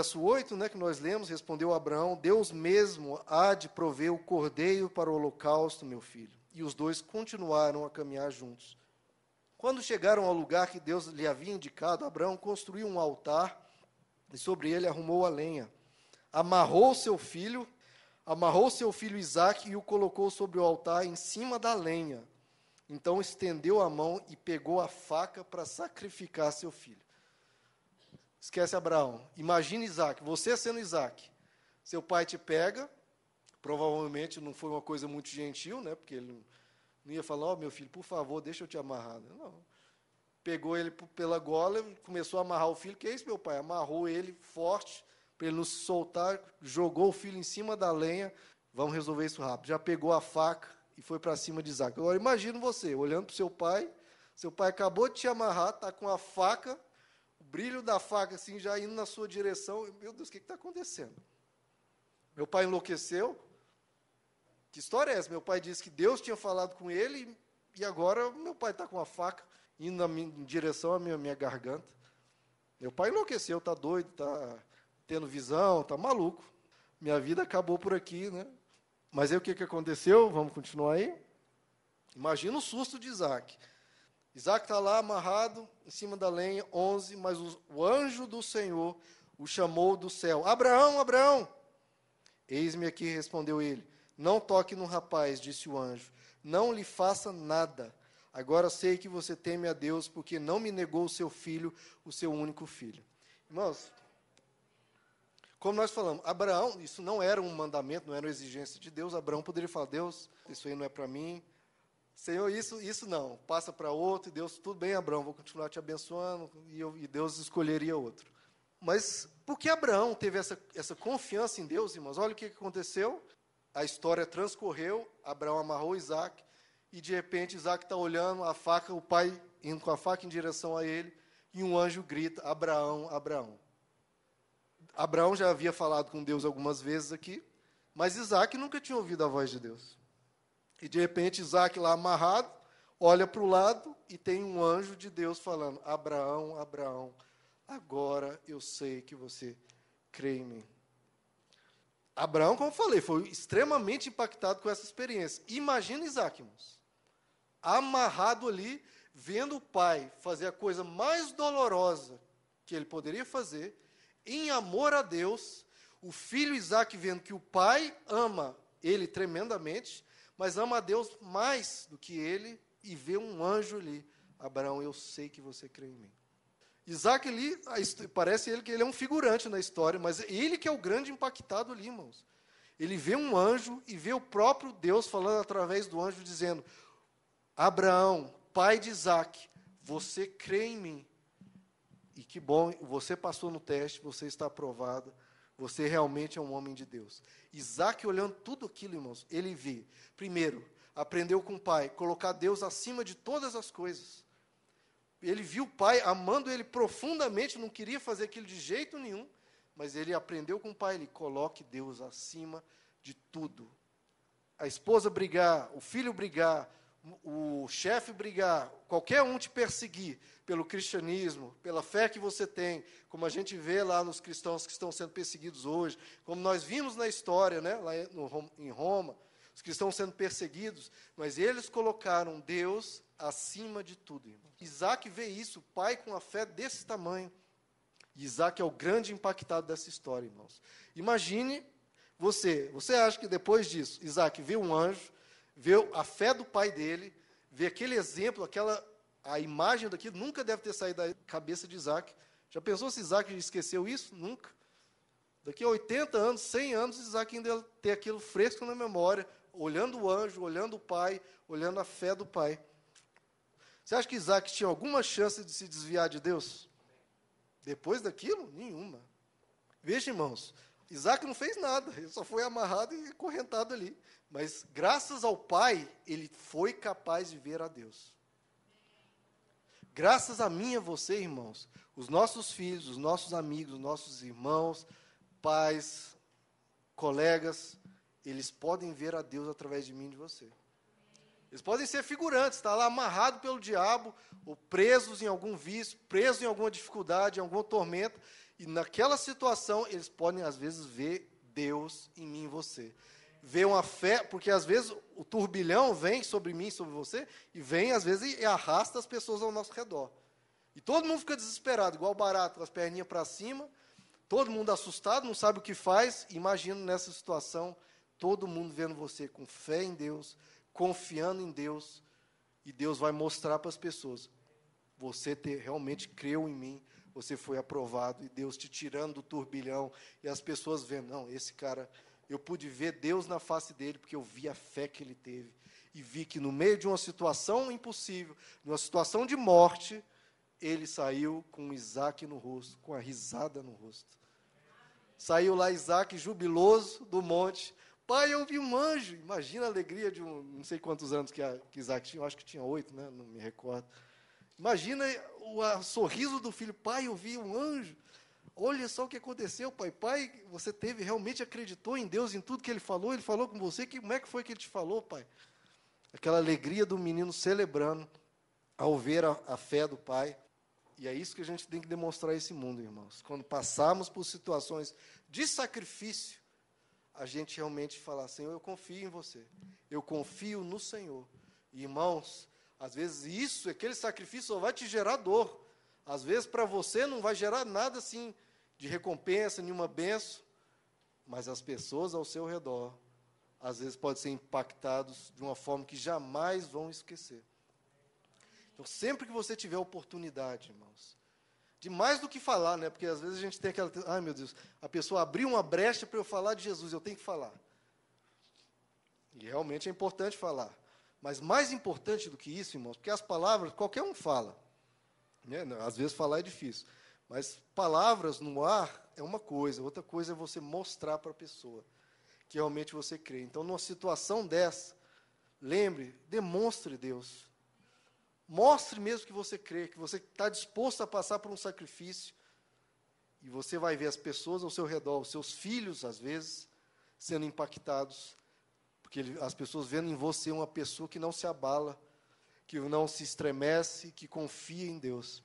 verso 8, né, que nós lemos, respondeu Abraão: Deus mesmo há de prover o cordeiro para o holocausto, meu filho. E os dois continuaram a caminhar juntos. Quando chegaram ao lugar que Deus lhe havia indicado, Abraão construiu um altar e sobre ele arrumou a lenha. Amarrou seu filho, amarrou seu filho Isaque e o colocou sobre o altar em cima da lenha. Então estendeu a mão e pegou a faca para sacrificar seu filho. Esquece Abraão. Imagine Isaac, você sendo Isaac. Seu pai te pega, provavelmente não foi uma coisa muito gentil, né? Porque ele não ia falar, ó oh, meu filho, por favor, deixa eu te amarrar. Não. Pegou ele pela gola, começou a amarrar o filho. Que é isso, meu pai? Amarrou ele forte, para ele não se soltar, jogou o filho em cima da lenha. Vamos resolver isso rápido. Já pegou a faca e foi para cima de Isaac. Agora imagine você, olhando para o seu pai, seu pai acabou de te amarrar, está com a faca brilho da faca assim já indo na sua direção. Meu Deus, o que está acontecendo? Meu pai enlouqueceu. Que história é essa? Meu pai disse que Deus tinha falado com ele e agora meu pai está com a faca indo minha, em direção à minha, minha garganta. Meu pai enlouqueceu, está doido, está tendo visão, está maluco. Minha vida acabou por aqui, né? Mas aí o que, que aconteceu? Vamos continuar aí? Imagina o susto de Isaac. Isaac está lá amarrado em cima da lenha, 11, mas o, o anjo do Senhor o chamou do céu: Abraão, Abraão! Eis-me aqui, respondeu ele. Não toque no rapaz, disse o anjo. Não lhe faça nada. Agora sei que você teme a Deus, porque não me negou o seu filho, o seu único filho. Irmãos, como nós falamos, Abraão, isso não era um mandamento, não era uma exigência de Deus. Abraão poderia falar: Deus, isso aí não é para mim, Senhor, isso, isso não, passa para outro, e Deus, tudo bem, Abraão, vou continuar te abençoando, e, eu, e Deus escolheria outro. Mas por que Abraão teve essa, essa confiança em Deus, irmãos? Olha o que aconteceu. A história transcorreu, Abraão amarrou Isaac, e de repente Isaac está olhando a faca, o pai indo com a faca em direção a ele, e um anjo grita: Abraão, Abraão. Abraão já havia falado com Deus algumas vezes aqui, mas Isaac nunca tinha ouvido a voz de Deus. E de repente Isaac lá amarrado, olha para o lado e tem um anjo de Deus falando: Abraão, Abraão, agora eu sei que você crê em mim. Abraão, como eu falei, foi extremamente impactado com essa experiência. Imagina Isaac, irmãos, amarrado ali, vendo o pai fazer a coisa mais dolorosa que ele poderia fazer, em amor a Deus, o filho Isaac vendo que o pai ama ele tremendamente, mas ama a Deus mais do que ele e vê um anjo ali. Abraão, eu sei que você crê em mim. Isaac ali, parece ele que ele é um figurante na história, mas ele que é o grande impactado ali, irmãos. Ele vê um anjo e vê o próprio Deus falando através do anjo, dizendo: Abraão, pai de Isaac, você crê em mim. E que bom, você passou no teste, você está aprovado. Você realmente é um homem de Deus. Isaac, olhando tudo aquilo, irmãos, ele vê, primeiro, aprendeu com o pai, colocar Deus acima de todas as coisas. Ele viu o pai amando ele profundamente, não queria fazer aquilo de jeito nenhum, mas ele aprendeu com o pai, ele coloque Deus acima de tudo. A esposa brigar, o filho brigar, o chefe brigar, qualquer um te perseguir pelo cristianismo, pela fé que você tem, como a gente vê lá nos cristãos que estão sendo perseguidos hoje, como nós vimos na história, né, lá no, em Roma, os cristãos sendo perseguidos, mas eles colocaram Deus acima de tudo. Irmão. Isaac vê isso, pai com a fé desse tamanho. Isaac é o grande impactado dessa história, irmãos. Imagine você, você acha que depois disso, Isaac vê um anjo, vê a fé do pai dele, vê aquele exemplo, aquela a imagem daquilo nunca deve ter saído da cabeça de Isaac. Já pensou se Isaac esqueceu isso? Nunca. Daqui a 80 anos, 100 anos, Isaac ainda ter aquilo fresco na memória, olhando o anjo, olhando o pai, olhando a fé do pai. Você acha que Isaac tinha alguma chance de se desviar de Deus? Depois daquilo? Nenhuma. Veja, irmãos, Isaac não fez nada, ele só foi amarrado e correntado ali. Mas graças ao pai, ele foi capaz de ver a Deus. Graças a mim e a você, irmãos, os nossos filhos, os nossos amigos, os nossos irmãos, pais, colegas, eles podem ver a Deus através de mim e de você. Eles podem ser figurantes, estar tá lá amarrado pelo diabo, ou presos em algum vício, presos em alguma dificuldade, em alguma tormenta, e naquela situação eles podem às vezes ver Deus em mim e você. Ver uma fé, porque às vezes o turbilhão vem sobre mim, sobre você, e vem às vezes e arrasta as pessoas ao nosso redor. E todo mundo fica desesperado, igual barato, com as perninhas para cima, todo mundo assustado, não sabe o que faz. Imagina nessa situação, todo mundo vendo você com fé em Deus, confiando em Deus, e Deus vai mostrar para as pessoas: você ter, realmente creu em mim, você foi aprovado, e Deus te tirando do turbilhão, e as pessoas vendo, não, esse cara, eu pude ver Deus na face dele, porque eu vi a fé que ele teve, e vi que no meio de uma situação impossível, de uma situação de morte, ele saiu com Isaac no rosto, com a risada no rosto. Saiu lá Isaac jubiloso do monte. Pai, eu vi um anjo. Imagina a alegria de um, não sei quantos anos que, a, que Isaac tinha, eu acho que tinha oito, né? não me recordo. Imagina o a, sorriso do filho. Pai, eu vi um anjo. Olha só o que aconteceu, pai. Pai, você teve, realmente acreditou em Deus, em tudo que ele falou. Ele falou com você. Que, como é que foi que ele te falou, pai? Aquela alegria do menino celebrando ao ver a, a fé do pai. E é isso que a gente tem que demonstrar a esse mundo, irmãos. Quando passarmos por situações de sacrifício, a gente realmente falar, Senhor, eu confio em você. Eu confio no Senhor. E, irmãos, às vezes isso, aquele sacrifício só vai te gerar dor. Às vezes para você não vai gerar nada assim de recompensa, nenhuma benção, mas as pessoas ao seu redor às vezes podem ser impactados de uma forma que jamais vão esquecer. Então, sempre que você tiver oportunidade, irmãos, de mais do que falar, né? Porque às vezes a gente tem aquela, ai meu Deus, a pessoa abriu uma brecha para eu falar de Jesus, eu tenho que falar. E realmente é importante falar. Mas mais importante do que isso, irmãos, porque as palavras qualquer um fala. Né? Às vezes falar é difícil. Mas palavras no ar é uma coisa, outra coisa é você mostrar para a pessoa que realmente você crê. Então, numa situação dessa, lembre, demonstre Deus. Mostre mesmo que você crê, que você está disposto a passar por um sacrifício. E você vai ver as pessoas ao seu redor, os seus filhos, às vezes, sendo impactados. Porque ele, as pessoas vendo em você uma pessoa que não se abala, que não se estremece, que confia em Deus.